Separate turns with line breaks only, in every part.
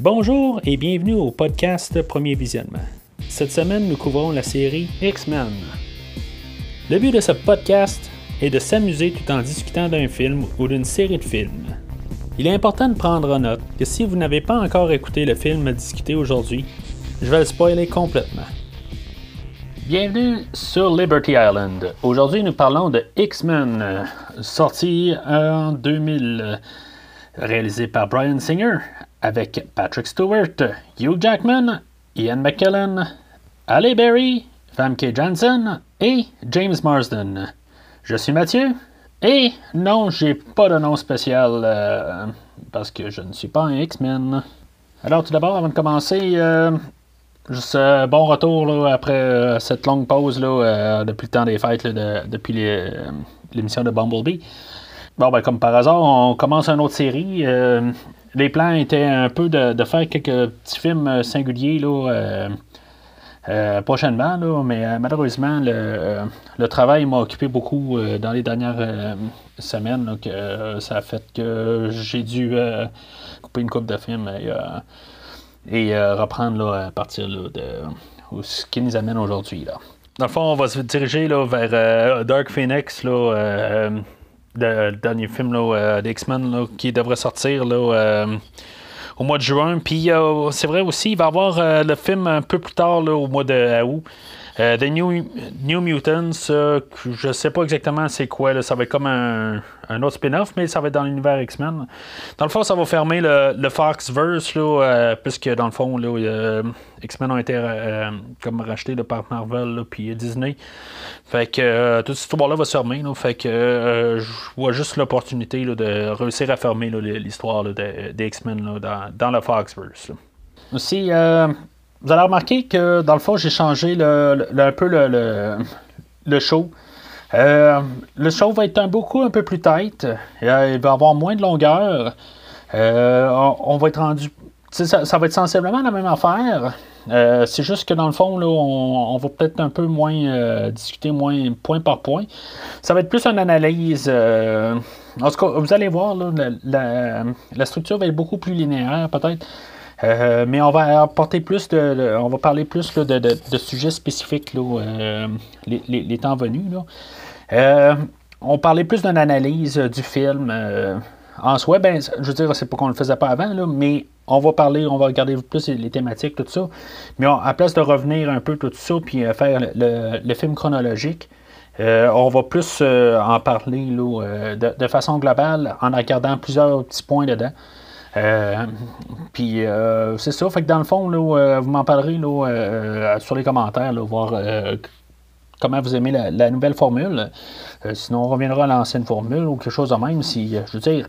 Bonjour et bienvenue au podcast Premier Visionnement. Cette semaine, nous couvrons la série X-Men. Le but de ce podcast est de s'amuser tout en discutant d'un film ou d'une série de films. Il est important de prendre en note que si vous n'avez pas encore écouté le film à discuter aujourd'hui, je vais le spoiler complètement. Bienvenue sur Liberty Island. Aujourd'hui, nous parlons de X-Men, sorti en 2000, réalisé par Brian Singer, avec Patrick Stewart, Hugh Jackman, Ian McKellen, Halle Berry, Famke Janssen et James Marsden. Je suis Mathieu. Et non, j'ai pas de nom spécial euh, parce que je ne suis pas un X-Men. Alors tout d'abord, avant de commencer, euh, juste euh, bon retour après cette longue pause là, depuis le temps des fêtes, depuis l'émission de Bumblebee. Bon, ben, comme par hasard, on commence une autre série. Les plans étaient un peu de, faire quelques petits films singuliers là, euh, prochainement, là, mais euh, malheureusement, le, euh, travail m'a occupé beaucoup dans les dernières semaines. Donc, ça a fait que j'ai dû couper une coupe de films et, reprendre là, à partir de ce qui nous amène aujourd'hui. Dans le fond, on va se diriger là, vers Dark Phoenix, là, le dernier film d'X-Men qui devrait sortir. Là, au mois de juin. Puis euh, c'est vrai aussi, il va y avoir euh, le film un peu plus tard, au mois de août. Euh, The New, New Mutants, je sais pas exactement c'est quoi, ça va être comme un, autre spin-off, mais ça va être dans l'univers X-Men. Dans le fond, ça va fermer le, Foxverse, là, puisque dans le fond, X-Men ont été comme rachetés par Marvel puis Disney. Fait que toute cette histoire-là va se fermer. je vois juste l'opportunité de réussir à fermer l'histoire des, X-Men dans, dans, le Foxverse. Aussi, vous allez remarquer que dans le fond, j'ai changé un peu le, show. Euh, le show va être un beaucoup un peu plus tight. Euh, il va avoir moins de longueur. Euh, on, va être rendu. Ça, va être sensiblement la même affaire. c'est juste que dans le fond, là, on, va peut-être un peu moins discuter moins point par point. Ça va être plus une analyse. en tout cas, vous allez voir, la, la, structure va être beaucoup plus linéaire, peut-être. Euh, mais on va apporter plus de, on va parler plus de, sujets spécifiques euh, les, temps venus. Euh, on parlait plus d'une analyse du film. en soi, ben, je veux dire, c'est pas qu'on le faisait pas avant, mais on va parler, on va regarder plus les thématiques, tout ça. Mais à place de revenir un peu tout ça, puis faire le, film chronologique, on va plus en parler de, de, façon globale en regardant plusieurs petits points dedans. Euh, puis euh, c'est ça. Fait que dans le fond, euh, vous m'en parlerez sur les commentaires, voir comment vous aimez la, nouvelle formule. sinon, on reviendra à l'ancienne formule ou quelque chose de même. Si, je veux dire,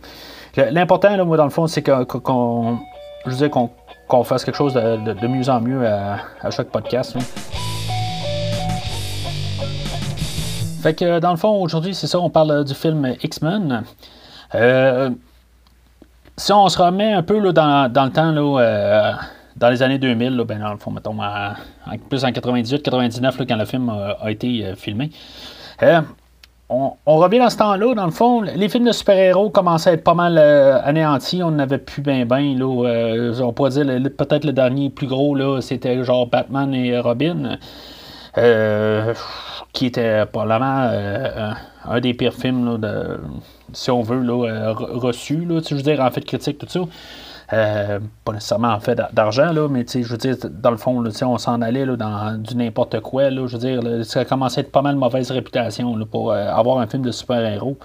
l'important, moi, dans le fond, c'est qu'on, fasse quelque chose de, mieux en mieux à, chaque podcast. Fait que dans le fond, aujourd'hui, c'est ça, on parle du film X-Men. Euh, si on se remet un peu là, dans, dans, le temps, là, euh, dans les années 2000, là, ben, dans le fond, mettons, plus en 98-99, quand le film a, été euh, filmé, euh, on, revient dans ce temps-là, dans le fond, les films de super-héros commençaient à être pas mal anéantis, on n'avait plus bien bien, là, on pourrait dire, peut-être le dernier plus gros, c'était genre Batman et Robin, qui était probablement un des pires films de si on veut, là, euh, là, je veux dire, en fait, critique, tout ça. Euh, pas nécessairement en fait d'argent, là, mais je veux dire, dans le fond, là, on s'en allait là, dans du n'importe quoi. Là, je veux dire, ça a commencé à être pas mal mauvaise réputation là, pour euh, avoir un film de super-héros.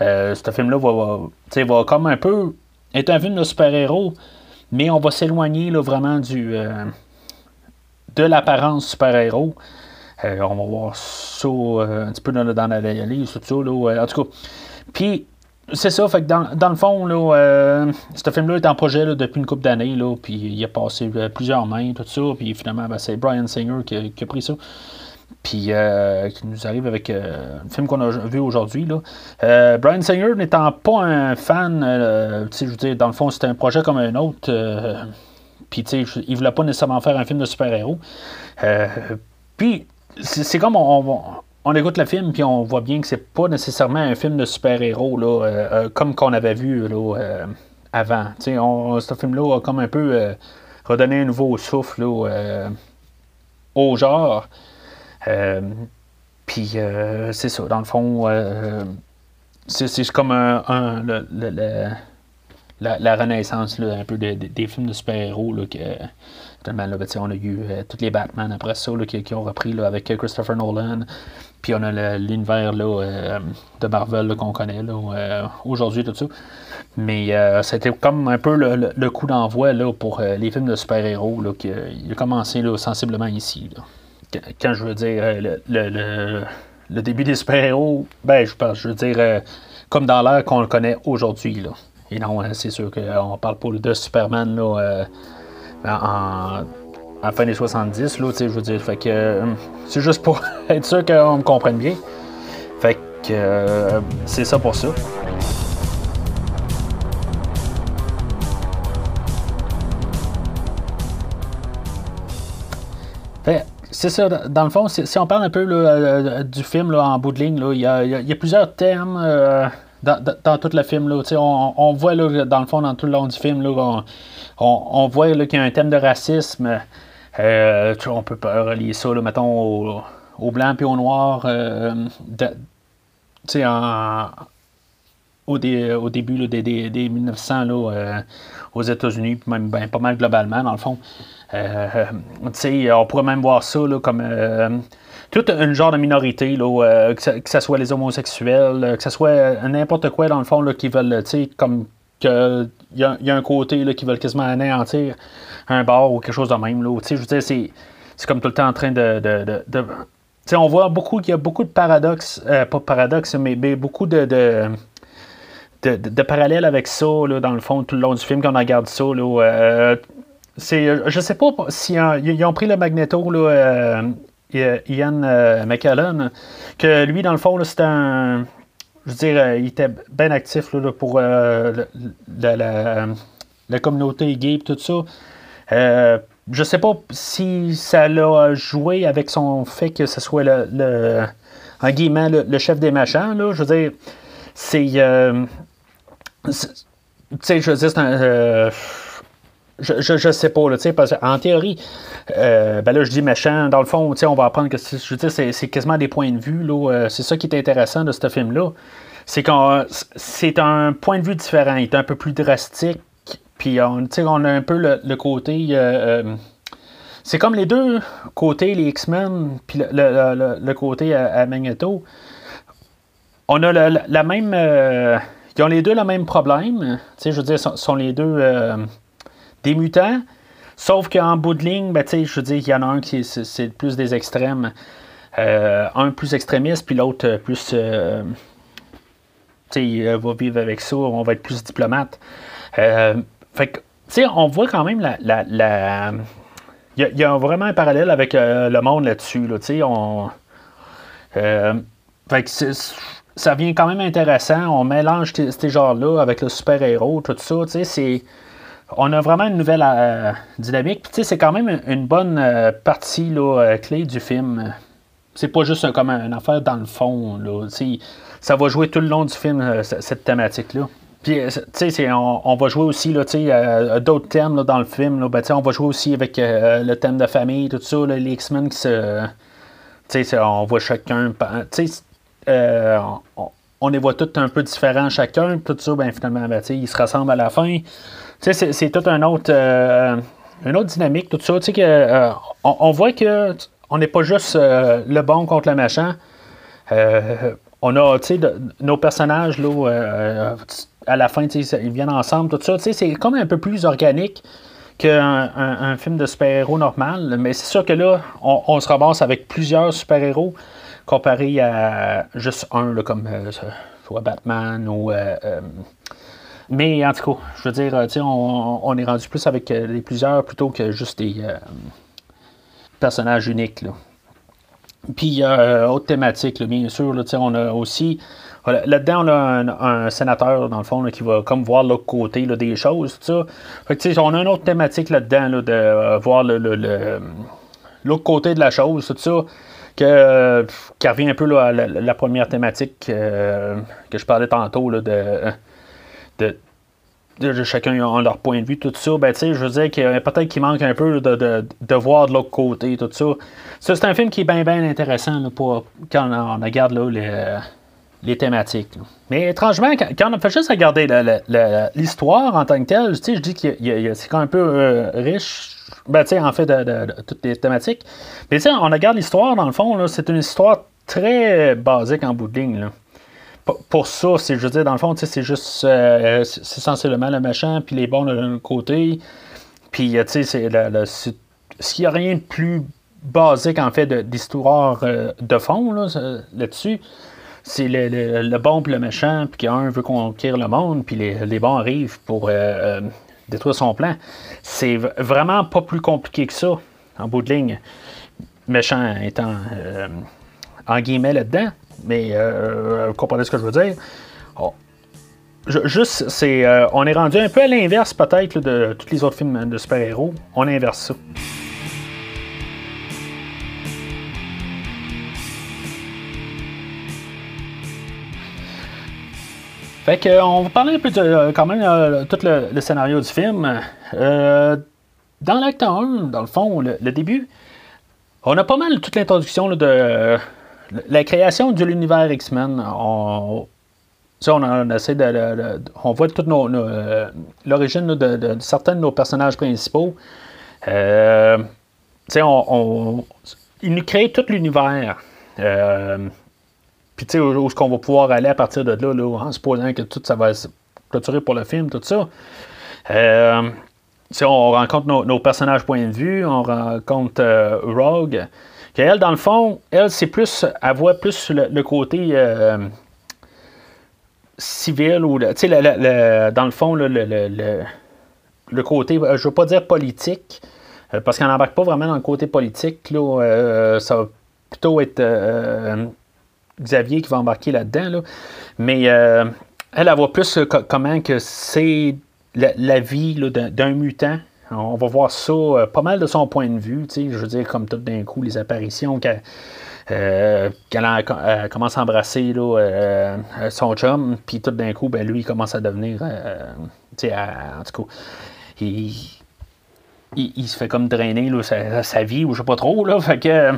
ce film-là va, va, comme un peu être un film de super-héros, mais on va s'éloigner vraiment du de l'apparence super-héros. On va voir ça un petit peu dans, la réalité, tout ça. Là, en tout cas, puis, c'est ça, fait que dans, dans le fond, là, euh, ce film-là est en projet depuis une couple d'années, là, puis il a passé euh, plusieurs mains, tout ça, puis finalement, ben, c'est Brian Singer qui a, pris ça, puis euh, qui nous arrive avec un film qu'on a vu aujourd'hui. Là. Brian Singer n'étant pas un fan, je veux dire, dans le fond, c'était un projet comme un autre, puis tu sais, il voulait pas nécessairement faire un film de super-héros. puis, c'est comme on, on écoute le film puis on voit bien que c'est pas nécessairement un film de super-héros là, euh, euh, comme qu'on avait vu là, euh, avant. Ce film-là a comme un peu redonné un nouveau souffle au genre. Puis c'est ça, dans le fond, c'est comme un, la, renaissance un peu des films de super-héros que ben, on a eu euh, tous les Batman après ça qui, ont repris avec Christopher Nolan. Puis on a l'univers euh, de Marvel qu'on connaît euh, aujourd'hui, tout ça. Mais c'était comme un peu le, coup d'envoi pour les films de super-héros qui a commencé sensiblement ici. Quand je veux dire le, début des super-héros, ben je veux dire comme dans l'ère qu'on le connaît aujourd'hui. Et non, c'est sûr qu'on parle pas de Superman là, en, la fin des 70, là, je veux dire. Fait que euh, c'est juste pour être sûr qu'on me comprenne bien. Fait que euh, c'est ça pour ça. c'est ça, dans le fond, si, on parle un peu euh, du film en bout de ligne, il y, a, plusieurs thèmes dans, tout le film. Là, on, on voit dans le fond, dans tout le long du film, là, voit qu'il y a un thème de racisme. Euh, on peut relier ça, mettons, au, blanc et au noir. Euh, au, début des, 1900 là, euh, aux États-Unis, même ben, pas mal globalement, dans le fond. on pourrait même voir ça comme tout un genre de minorité, là, que, ce soit les homosexuels, que ce soit n'importe quoi, dans le fond, là, qui veulent, comme qu'il y, a, un côté là, qui veulent quasiment anéantir un bar ou quelque chose de même. Là. Je c'est, c'est comme tout le temps en train de. de, de, on voit beaucoup qu'il y a beaucoup de paradoxes, euh, pas de paradoxes, mais, beaucoup de, de, parallèles avec ça, là, dans le fond, tout le long du film, quand on regarde ça. Là, euh, c'est, je sais pas si ils ont pris le Magneto, là, euh, Ian McKellen, que lui, dans le fond, c'était un je veux dire, il était bien actif là, pour la, la, communauté gay et tout ça. Euh, je sais pas si ça l'a joué avec son fait que ce soit le, en le, chef des machins. Là. Je veux dire, c'est. Euh, tu sais, je veux dire, c'est un. Euh, je, je, sais pas, là, parce qu'en théorie, euh, ben là, je dis méchant, dans le fond, on va apprendre que dire, c'est, quasiment des points de vue. Là, c'est ça qui est intéressant de ce film-là. C'est qu'on c'est un point de vue différent. Il est un peu plus drastique. Puis on, on a un peu le, côté. Euh, euh, c'est comme les deux côtés, les X-Men, puis le, côté à, Magneto. On a la, même. Euh, ils ont les deux le même problème. Je veux dire, sont, sont les deux des mutants. Sauf qu'en bout de ligne, ben, je veux dire, il y en a un qui c'est plus des extrêmes. un plus extrémiste, puis l'autre plus. il va vivre avec ça, on va être plus diplomate. Fait que, tu sais, on voit quand même la. Il, y a, vraiment un parallèle avec euh, le monde là-dessus. Là, on. Euh, fait que ça vient quand même intéressant. On mélange ces genres-là avec le super-héros, tout ça. Tu sais, c'est. On a vraiment une nouvelle euh, dynamique. tu sais, c'est quand même une bonne partie là, clé du film. C'est pas juste comme une affaire dans le fond. Ça va jouer tout le long du film, cette thématique-là. Puis, euh, sais, on, va jouer aussi, là, d'autres thèmes dans le film. Là, ben, on va jouer aussi avec euh, le thème de famille, tout ça, les X-Men qui se... On voit chacun... Euh, on, les voit tous un peu différents chacun, tout ça, ben finalement, ben, ils se rassemblent à la fin. Tu sais, c'est tout un autre... une autre dynamique, tout ça. Tu sais, que, on, voit que on n'est pas juste le bon contre le méchant. on a, tu sais, nos personnages, là à la fin, ils viennent ensemble, tout ça. C'est comme un peu plus organique qu'un un, film de super-héros normal. Mais c'est sûr que là, on, se ramasse avec plusieurs super-héros comparé à juste un, comme euh, soit Batman ou. Euh, euh, mais en tout cas, je veux dire, on, on, est rendu plus avec les plusieurs plutôt que juste des personnages uniques. Puis, autre thématique, bien sûr, là, on a aussi Là-dedans, on a un, sénateur, dans le fond, qui va comme voir l'autre côté des choses, tout ça. on a une autre thématique là-dedans, de euh, voir l'autre côté de la chose, tout ça. Que, qui revient un peu à la, première thématique euh, que je parlais tantôt, de, chacun a leur point de vue, tout ça, ben, je veux dire que peut-être qu'il manque un peu de, de, voir de l'autre côté, tout ça. Ça, c'est un film qui est bien, intéressant pour, quand on, regarde là, les, thématiques. Mais étrangement, quand, on fait juste regarder l'histoire en tant que telle, je dis que c'est quand même un peu euh, riche. Ben, en fait, de, toutes les thématiques. Mais on regarde l'histoire, dans le fond, c'est une histoire très basique en bout de ligne. Pour ça, c'est, je veux dire, dans le fond, c'est juste, euh, c'est sensiblement le méchant, puis les bons de l'autre côté. Puis, euh, tu sais, c'est le, s'il n'y a rien de plus basique, en fait, d'histoire euh, de fond là, là-dessus, c'est le, bon et le méchant, puis qu'un veut conquérir le monde, puis les, bons arrivent pour détruire son plan. C'est vraiment pas plus compliqué que ça, en bout de ligne. Méchant étant en guillemets là-dedans. Mais euh, vous comprenez ce que je veux dire? Oh. juste, c'est, euh, on est rendu un peu à l'inverse peut-être de tous les autres films de super-héros. On inverse ça. Fait que, on va parler un peu de, quand même de tout le, scénario du film. Euh, dans l'acte 1, dans le fond, le, début, on a pas mal toute l'introduction de, la création de l'univers X-Men, on, essaie de, on voit toute euh, l'origine de, certains de nos personnages principaux. Euh, nous crée tout l'univers. Euh, puis, tu sais, où, est-ce qu'on va pouvoir aller à partir de là, là, en supposant que tout ça va se clôturer pour le film, tout ça. Euh, on rencontre nos, personnages point de vue, on rencontre Rogue elle, dans le fond, elle, c'est plus, elle voit plus le, côté euh, civil ou, tu sais, dans le fond, le, le, côté, euh, je veux pas dire politique, euh, parce qu'elle n'embarque pas vraiment dans le côté politique, là, ça va plutôt être Xavier qui va embarquer là-dedans, mais elle, elle voit plus comment que c'est la, vie d'un mutant on va voir ça euh, pas mal de son point de vue. Je veux dire, comme tout d'un coup, les apparitions qu'elle euh, commence à embrasser euh, son chum, puis tout d'un coup, ben, lui, il commence à devenir. en tout cas, il, se fait comme drainer sa, vie, ou je sais pas trop. Là, fait que.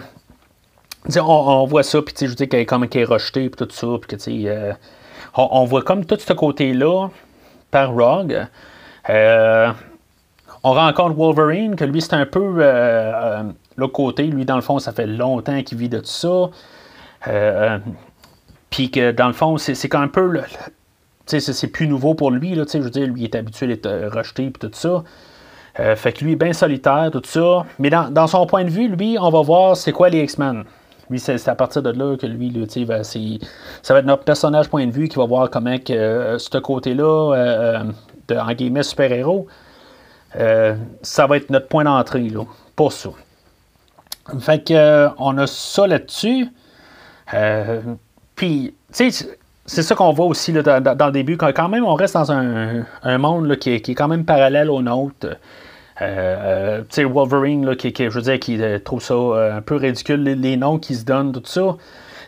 On, voit ça, puis je veux dire qu'elle est comme qu'elle est rejetée, puis tout ça, puis que, on, on, voit comme tout ce côté-là par Rogue. On rencontre Wolverine, que lui, c'est un peu euh, euh, le côté. Lui, dans le fond, ça fait longtemps qu'il vit de tout ça. Euh, puis que, dans le fond, c'est quand un peu. c'est plus nouveau pour lui. Là, je veux dire, lui, il est habitué d'être rejeté et tout ça. fait que lui, bien solitaire, tout ça. Mais dans, son point de vue, lui, on va voir c'est quoi les X-Men. Lui, c'est à partir de là que lui, va, ça va être notre personnage point de vue qui va voir comment que ce côté-là, de, en guillemets, super-héros, euh, ça va être notre point d'entrée pour ça. Fait que, euh, on a ça là-dessus. Euh, puis, tu sais, c'est ça qu'on voit aussi dans, le début. Quand, même, on reste dans un, monde qui, est, quand même parallèle au nôtre. tu sais, Wolverine, qui, je veux dire, qui trouve ça un peu ridicule, les, noms qui se donnent, tout ça.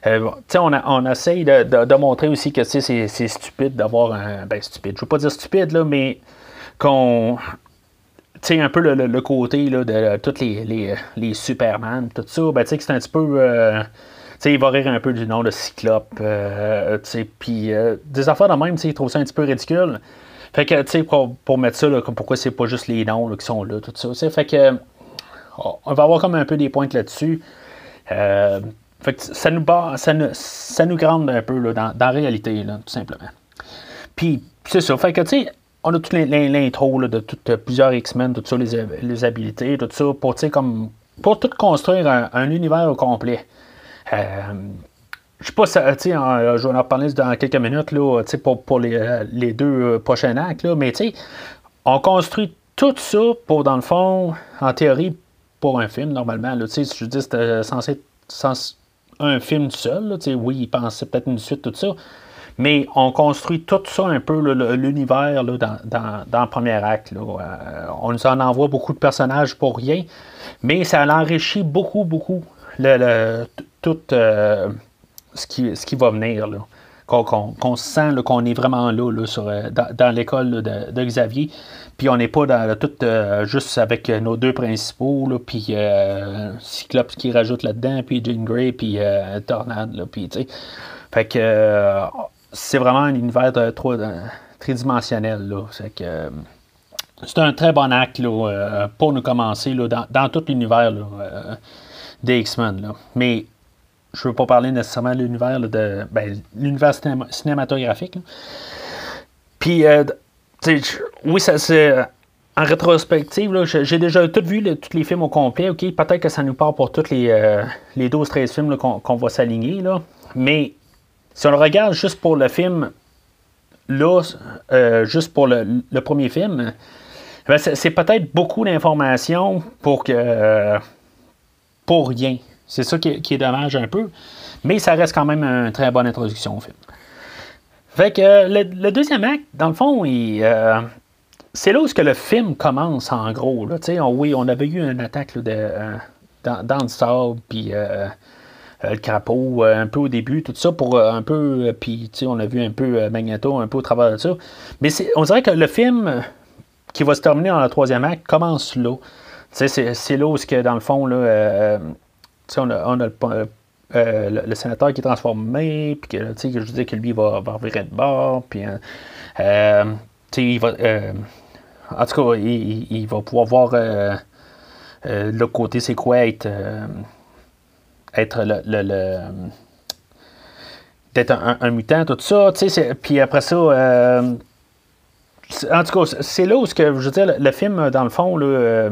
sais, on, on essaye de, montrer aussi que c'est stupide d'avoir un. Ben, stupide. Je veux pas dire stupide, là, mais qu'on sais, un peu le, côté là, de tous les, les, les, Superman, tout ça, ben, tu sais, c'est un petit peu. Euh, tu sais, il va rire un peu du nom de Cyclope. Euh, tu sais, puis euh, des affaires de même, tu sais, il trouve ça un petit peu ridicule. Fait que, tu sais, pour, pour, mettre ça, là, pourquoi c'est pas juste les noms qui sont là, tout ça. sais, Fait que, on va avoir comme un peu des points là-dessus. fait que ça nous, bat, ça nous, ça nous grande un peu là, dans, dans la réalité, là, tout simplement. Puis, c'est ça. Fait que, tu sais, on a toute l'intro de toutes, plusieurs X-Men, tout ça, les, les, habilités, tout ça, pour, comme, pour tout construire un, univers au complet. Euh, je sais pas, sais, je vais en parler dans quelques minutes là, pour, pour les, les, deux euh, prochains actes, là, mais on construit tout ça pour, dans le fond, en théorie, pour un film, normalement. Là, je dis c'était censé être un film seul. Là, oui, il pensait peut-être une suite, tout ça. Mais on construit tout ça un peu, l'univers dans, dans, le premier acte. Euh, on nous en envoie beaucoup de personnages pour rien, mais ça enrichit beaucoup, beaucoup le, tout euh, ce, qui, ce qui va venir. qu'on se sent qu'on est vraiment là, sur, dans, l'école de, Xavier. Puis on n'est pas dans juste avec nos deux principaux, là, puis Cyclops qui rajoute là-dedans, puis Jean Grey, puis Tornade. puis, fait que c'est vraiment un univers trop tridimensionnel. Là. C'est que c'est un très bon acte là, pour nous commencer là, dans, dans, tout l'univers des X-Men. Mais je ne veux pas parler nécessairement de l'univers de ben, l'univers cinématographique. Puis, euh, oui, ça c'est. En rétrospective, j'ai déjà tout vu, tous les films au complet. Peut-être que ça nous part pour tous les, euh, les 12-13 films qu'on va s'aligner. Mais si on le regarde juste pour le film, là, euh, juste pour le, premier film, ben, c'est peut-être beaucoup d'informations pour que. pour rien. C'est ça qui est, dommage un peu. Mais ça reste quand même une très bonne introduction au film. Fait que euh, le, deuxième acte, dans le fond, euh, c'est là où que le film commence en gros. Là. oui, on avait eu une attaque de, dans, le sable, puis le crapaud un peu au début, tout ça pour un peu. Puis on a vu un peu Magneto un peu au travers de ça. Mais on dirait que le film qui va se terminer dans le troisième acte commence là. C'est là où, que, dans le fond, là, on a, euh, le, le, sénateur qui est transformé, puis que, je disais que lui va, va revirer de bord, puis euh, euh il va. Euh, en tout cas, il, il, va pouvoir voir le côté, c'est quoi être, être le, le, d'être un, mutant, tout ça, puis après ça, en tout cas, c'est là où, que, je veux dire, le, le film, dans le fond, là,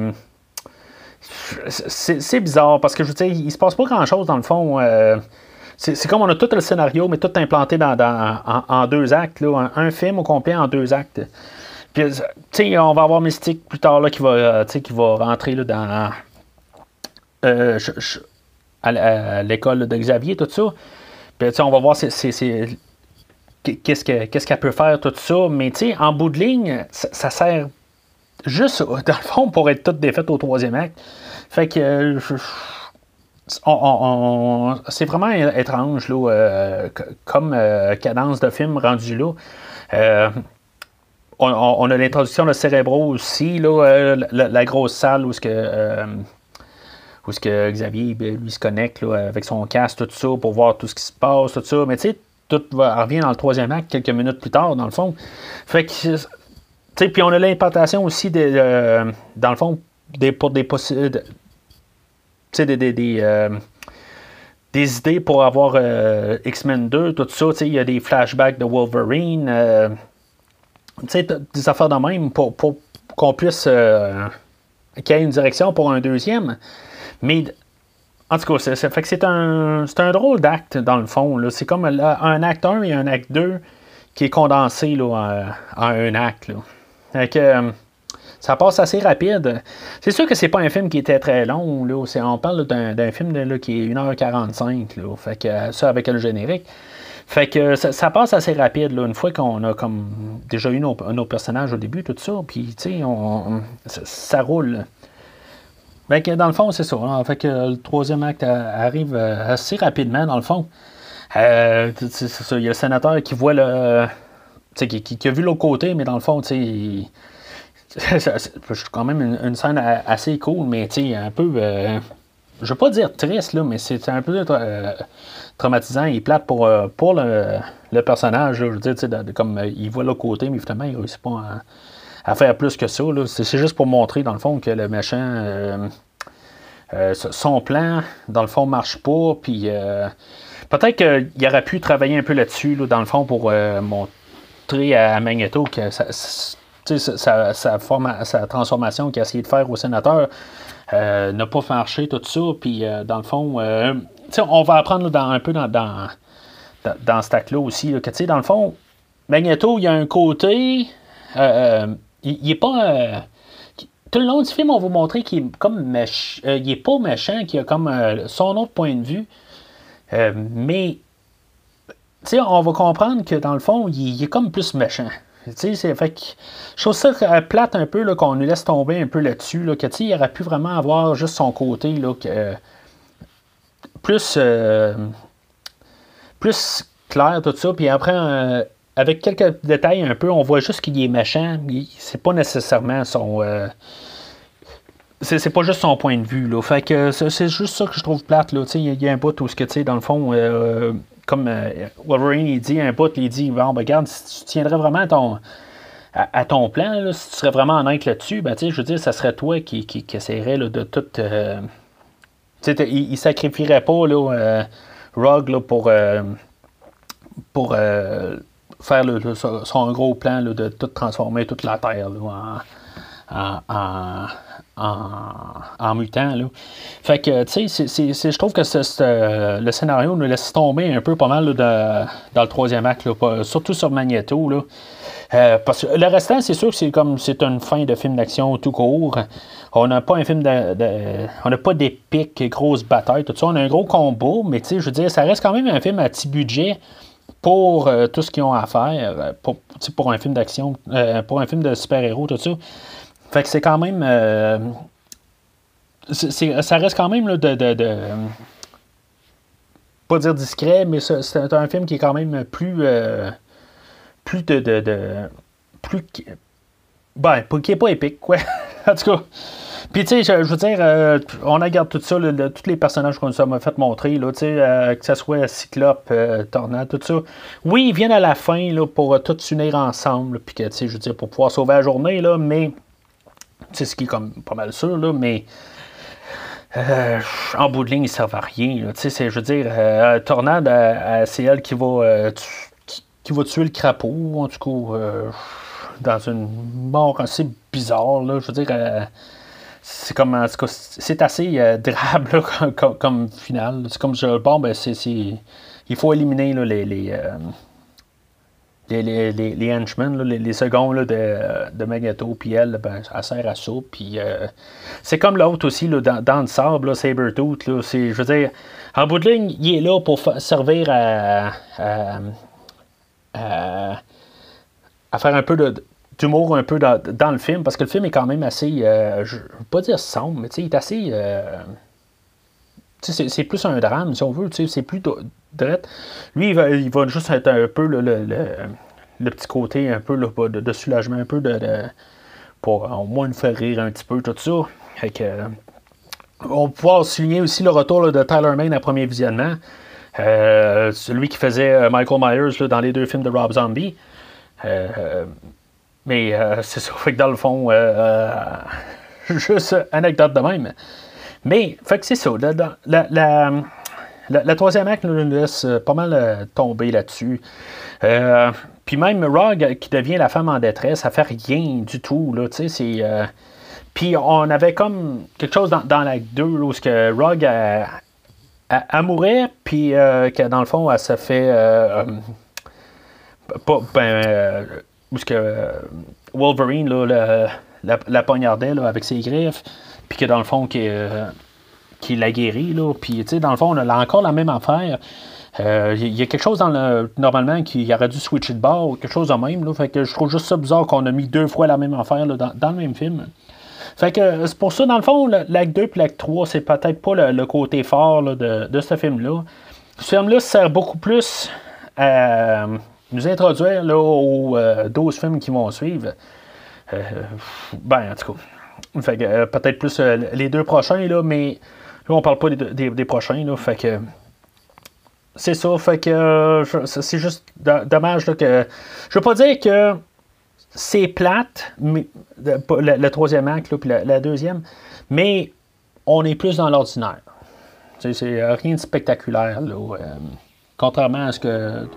c'est bizarre parce que je veux dire, il se passe pas grand chose dans le fond. Euh, c'est comme on a tout le scénario, mais tout implanté dans, en, deux actes, là, un, film au complet en deux actes. Puis, tu sais, on va avoir Mystique plus tard là, qui, va, euh, qui va rentrer là, dans. Euh, l'école de Xavier, tout ça. Puis, on va voir qu'est-ce qu'elle peut faire, tout ça. Mais, en bout de ligne, ça, sert juste, dans le fond, pour être toutes défaites au troisième acte. Fait que. Euh, c'est vraiment étrange, là, euh, comme euh, cadence de film rendu là. On, a l'introduction de Cérébro aussi, là, la, grosse salle où ce que, où ce que Xavier ben, lui se connecte avec son casque, tout ça, pour voir tout ce qui se passe, tout ça. Mais tu sais, tout revient dans le troisième acte quelques minutes plus tard, dans le fond. Fait que puis on a l'implantation aussi, de, euh, dans le fond, des, pour des possibilités. Des, des, des, euh, des, idées pour avoir euh, X-Men 2, tout ça. Il y a des flashbacks de Wolverine. des affaires de même pour, pour qu'on puisse. qu'il y ait une direction pour un deuxième. Mais en tout cas, ça fait que c'est un, c'est un drôle d'acte, dans le fond. C'est comme un acte 1 et un acte 2 qui est condensé là, en, un acte. Là. Euh, ça passe assez rapide. C'est sûr que c'est pas un film qui était très long. On parle d'un, film qui est 1h45. Là. Fait que, euh, ça avec le générique. Fait que ça, passe assez rapide. Une fois qu'on a déjà eu nos, personnages au début, tout ça, puis on, ça, roule. Fait que dans le fond, c'est ça. Fait que le troisième acte arrive euh, assez rapidement, dans le fond. Il y a le sénateur qui voit le qui, qui, a vu l'autre côté, mais dans le fond, c'est quand même une, scène assez cool, mais un peu. Euh, je veux pas dire triste, là, mais c'est un peu euh, traumatisant et plate pour, euh, pour le, personnage. je veux dire, comme il voit l'autre côté, mais finalement, il réussit pas à, faire plus que ça. C'est juste pour montrer, dans le fond, que le méchant. son plan, dans le fond, marche pas. Puis peut-être qu'il aurait pu travailler un peu là-dessus, dans le fond, pour montrer à Magneto que sa, sa, sa, transformation qu'il a essayé de faire au sénateur euh, n'a pas marché, tout ça. Puis, euh, dans le fond, euh, on va apprendre dans, un peu dans, dans, dans, ce tac-là aussi, que, dans le fond, Magneto, il y a un côté. Il n'est pas. tout le long du film, on vous montrer qu'il est comme il est pas méchant, qu'il a comme son autre point de vue. mais on va comprendre que dans le fond, il, est comme plus méchant. C'est, fait que, je trouve ça plate un peu qu'on nous laisse tomber un peu là-dessus. Là, que, il aurait pu vraiment avoir juste son côté là, que, plus, euh, plus clair, tout ça. Puis après, avec quelques détails un peu, on voit juste qu'il est méchant. C'est pas nécessairement son. c'est pas juste son point de vue. Là. Fait que c'est juste ça que je trouve plate. Il y, a un bout où, ce que, dans le fond, comme Wolverine, il dit un bout, il dit Bon, ben, regarde, si tu tiendrais vraiment ton à, ton plan, si tu serais vraiment honnête là-dessus, ben, je veux dire, ça serait toi qui, qui, essaierais de tout. Euh, il, ne sacrifierait pas là, euh, Rogue pour, euh, pour faire son, gros plan de tout transformer toute la Terre en, en, en, mutant. Là. Fait que, tu sais, je trouve que le scénario nous laisse tomber un peu pas mal dans le troisième acte, surtout sur Magneto. Là. Euh, parce que le restant, c'est sûr que c'est comme c'est une fin de film d'action tout court. On n'a pas un film de, on n'a pas d'épique, grosse bataille, tout ça. On a un gros combo, mais tu sais, je veux dire, ça reste quand même un film à petit budget pour euh, tout ce qu'ils ont à faire, euh, pour, pour un film d'action, pour un film de super-héros, tout ça. Fait que c'est quand même. ça reste quand même de, de, Pas dire discret, mais c'est un film qui est quand même plus plus de. de, de plus. Ben, qui n'est pas épique, quoi. en tout cas. Puis, tu sais, je, veux dire, euh, on regarde tout ça, tous les personnages qu'on nous a fait montrer, là, euh, que ce soit Cyclope, euh, Tornade, tout ça. Oui, ils viennent à la fin là, pour tout s'unir ensemble, puis que, tu sais, je veux dire, pour pouvoir sauver la journée, là, mais. C'est ce qui est comme pas mal sûr, là, mais. en bout de ligne, ils servent à rien. Tu sais, je veux dire, Tornade, c'est elle qui va qui va tuer le crapaud, en tout cas, euh, dans une mort assez bizarre. Là, je veux dire, euh, c'est comme, en c'est assez euh, comme, comme, finale. C'est comme, bon, ben, c'est, il faut éliminer là, les, les, les, les, les, henchmen, les, seconds de, de Magneto, puis elle, ben, elle sert à ça. Puis c'est comme l'autre aussi, là, dans, le sable. Là, je veux dire, en bout de ligne, il est là pour servir à, à, faire un peu d'humour un peu dans, le film, parce que le film est quand même assez, euh, je ne veux pas dire sombre, mais il est assez... Euh, c'est plus un drame, si on veut, c'est plus direct. Lui, il va, il va, juste être un peu le, le, petit côté un peu de, soulagement, un peu de, pour au moins nous faire rire un petit peu, tout ça. on va pouvoir souligner aussi le retour de Tyler Main à premier visionnement. Euh, celui qui faisait euh, Michael Myers dans les deux films de Rob Zombie. Euh, mais c'est ça, fait que dans le fond, juste anecdote de même. Mais, fait que c'est ça. La, troisième acte nous laisse pas mal tomber là-dessus. puis même Rogue qui devient la femme en détresse, ça fait rien du tout. Là, c'est, puis on avait comme quelque chose dans, dans l'acte 2 où que puis euh, que dans le fond, elle se fait. Euh, euh, pas, ben, parce que Wolverine là, la, la, poignardait là, avec ses griffes, puis que dans le fond, qui, qui la guérit. Là, puis, tu sais, dans le fond, on a encore la même affaire. Il y a quelque chose dans le. Normalement, qui aurait dû switcher de bord quelque chose de même. Là, fait que je trouve juste ça bizarre qu'on a mis deux fois la même affaire là, dans, dans, le même film. Fait que euh, c'est pour ça, dans le fond, l'acte 2 et l'acte 3, c'est peut-être pas le, côté fort de, ce film-là. Ce film-là sert beaucoup plus à nous introduire là, aux 12 euh, films qui vont suivre. Euh, ben, en tout cas. Que peut-être plus les deux prochains, là, mais là, on parle pas des, prochains, là. Fait que. C'est ça, fait que c'est juste dommage là, que. Je veux pas dire que c'est plate, mais, le, troisième acte, puis la, deuxième, mais on est plus dans l'ordinaire. C'est rien de spectaculaire. Là, euh, contrairement à ce que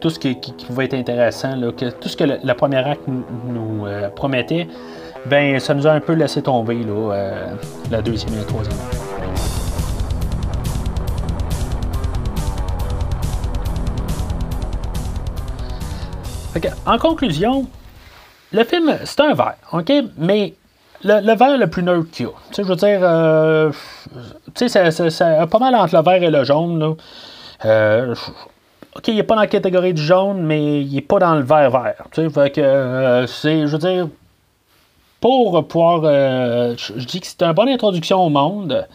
tout ce qui, pouvait être intéressant, là, tout ce que le, premier acte nous, euh, promettait, ben ça nous a un peu laissé tomber là, euh, la deuxième et la troisième. en conclusion, le film, c'est un vert, OK? Mais le, le vert le plus neutre qu'il y a. Tu je veux dire, euh, tu sais, c'est pas mal entre le vert et le jaune, là. Euh, OK, il n'est pas dans la catégorie du jaune, mais il n'est pas dans le vert vert. Tu sais, fait que, euh, c'est, je veux dire, pour pouvoir, je, dis que c'est une bonne introduction au monde.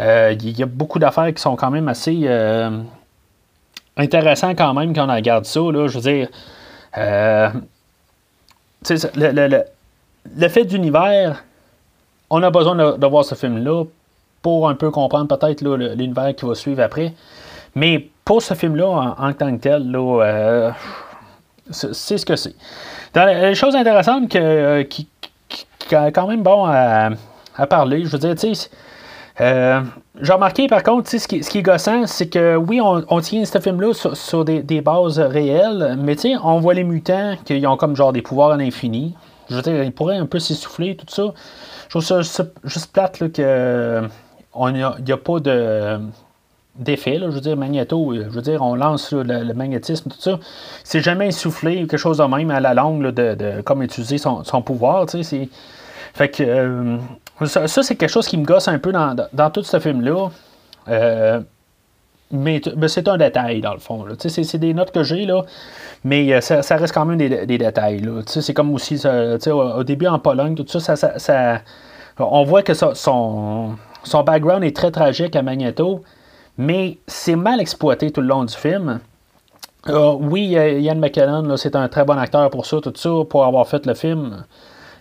Il y a beaucoup d'affaires qui sont quand même assez intéressant quand même quand on regarde ça. Là, je veux dire, euh, le, le, le, le, fait d'univers, on a besoin de, de voir ce film-là pour un peu comprendre peut-être l'univers qui va suivre après. Mais pour ce film-là, en, tant que tel, là, euh, c'est ce que c'est. Les choses intéressantes que, qui, qui, qui est quand même bon à, à parler, je veux dire, tu sais, euh, j'ai remarqué par contre, ce qui, ce qui est gossant, c'est que oui, on, on tient ce film-là sur, des, bases réelles, mais on voit les mutants qui ont comme genre des pouvoirs à l'infini. Je veux dire, ils pourraient un peu s'essouffler, tout ça. Je trouve ça juste, plate là, que il n'y a, pas de d'effet, je veux dire, magnéto, je veux dire, on lance le, magnétisme, tout ça. C'est jamais essoufflé ou quelque chose de même à la langue de, comme utiliser son, son pouvoir. Fait que... Euh, ça, ça c'est quelque chose qui me gosse un peu dans, dans, tout ce film-là. Euh, mais, c'est un détail, dans le fond. C'est des notes que j'ai, là, mais euh, ça, reste quand même des, des détails. C'est comme aussi, au, début en Pologne, tout ça, ça, on voit que son, son background est très tragique à Magneto, mais c'est mal exploité tout le long du film. Euh, oui, Ian McKellen, c'est un très bon acteur pour ça, tout ça, pour avoir fait le film.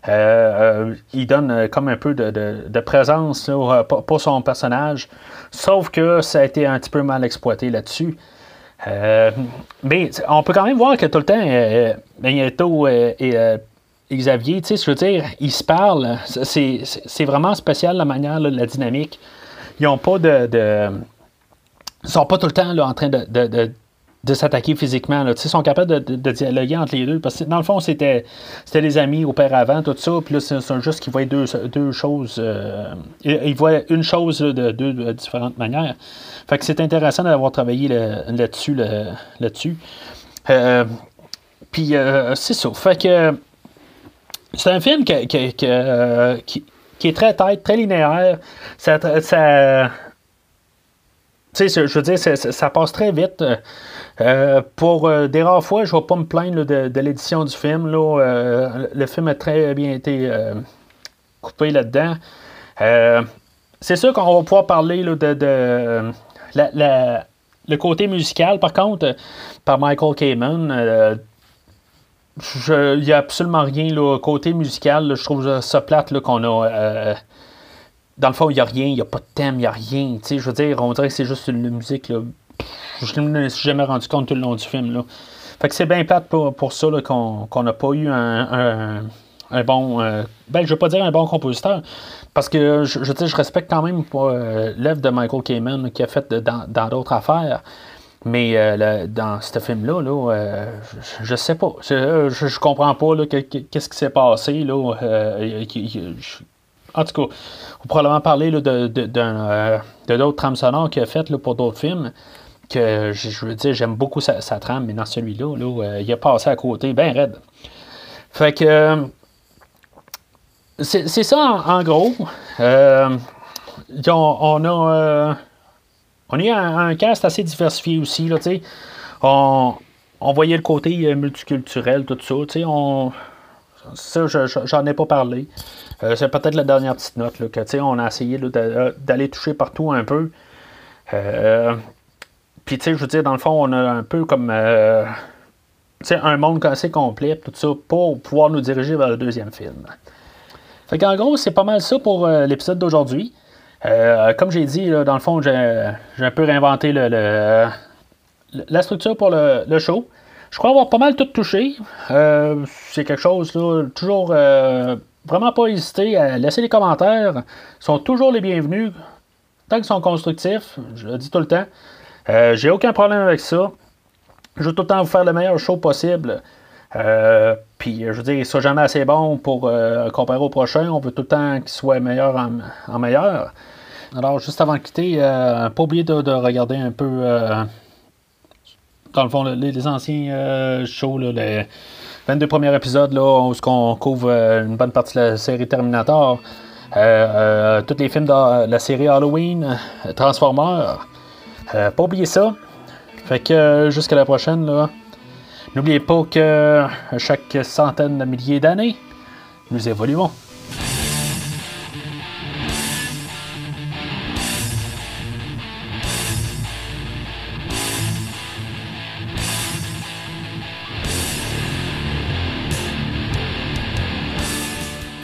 Euh, euh, il donne euh, comme un peu de, de, présence là, pour son personnage, sauf que ça a été un petit peu mal exploité là-dessus. Euh, mais on peut quand même voir que tout le temps, euh, Magneto et, Xavier, tu sais, je veux dire, ils se parlent. C'est vraiment spécial la manière, la dynamique. Ils n'ont pas de. Ils sont pas tout le temps là, en train de, de de s'attaquer physiquement. Ils sont capables de, de, dialoguer entre les deux. Parce que dans le fond, c'était, les amis auparavant, tout ça. Puis là, c'est, juste qu'ils voient deux, deux choses. Euh, ils voient une chose de deux de différentes manières. Fait que c'est intéressant d'avoir travaillé là-dessus. Le, là-dessus. Euh, puis euh, c'est ça. Fait que c'est un film que, qui, qui, est très tête, très linéaire. Ça tu sais, je veux dire, ça, passe très vite. Euh, pour euh, des rares fois, je ne vais pas me plaindre de, l'édition du film. Euh, le film a très bien été coupé là-dedans. C'est sûr qu'on va pouvoir parler là, de, la, le côté musical, par contre, par Michael Kamen. il n'y a absolument rien là, côté musical. Je trouve ça plate qu'on a dans le fond, il n'y a rien, il n'y a pas de thème, il n'y a rien. Je veux dire, on dirait que c'est juste une musique là, je ne me suis jamais rendu compte tout le long du film. Là. Fait que c'est bien plate pour, pour ça qu'on n'a pas eu un, un, bon. Euh, ben, je veux pas dire un bon compositeur, parce que je, je, je respecte quand même euh, l'œuvre de Michael Kamen qui a fait dans d'autres affaires. Mais euh, dans ce film-là, là, euh, je, je, sais pas. Je, je, je comprends pas qu'est-ce qui s'est passé. Là, euh, en tout cas, on va probablement parler là, de, d'autres trames sonores qu'il a faites pour d'autres films que je veux dire, j'aime beaucoup sa, trame, mais dans celui-là, là, euh, il a passé à côté, bien raide. Fait que euh, c'est ça en, gros. Euh, on, a euh, on a un, un, cast assez diversifié aussi. Là, on, on voyait le côté multiculturel, tout ça. On, ça, j'en ai pas parlé. C'est peut-être la dernière petite note que on a essayé d'aller toucher partout un peu. Euh, puis, tu sais, je veux dire, dans le fond, on a un peu comme. Euh, un monde assez complet, tout pour pouvoir nous diriger vers le deuxième film. Fait qu'en gros, c'est pas mal ça pour euh, l'épisode d'aujourd'hui. Euh, comme j'ai dit, dans le fond, j'ai un peu réinventé le, la structure pour le, show. Je crois avoir pas mal tout touché. Euh, c'est quelque chose, là, toujours euh, vraiment pas hésiter à laisser les commentaires. Ils sont toujours les bienvenus. Tant qu'ils sont constructifs, je le dis tout le temps. Euh, J'ai aucun problème avec ça. Je veux tout le temps vous faire le meilleur show possible. Euh, puis, je veux dire, soit jamais assez bon pour euh, comparer au prochain. On veut tout le temps qu'il soit meilleur en, meilleur. Alors, juste avant de quitter, pas oublier de, de, regarder un peu, dans le fond, les, anciens shows, là, les 22 premiers épisodes, là, où on couvre une bonne partie de la série Terminator. tous les films de la série Halloween, Transformers. Euh, pas oublier ça. Fait que euh, jusqu'à la prochaine, là. N'oubliez pas que chaque centaine de milliers d'années, nous évoluons.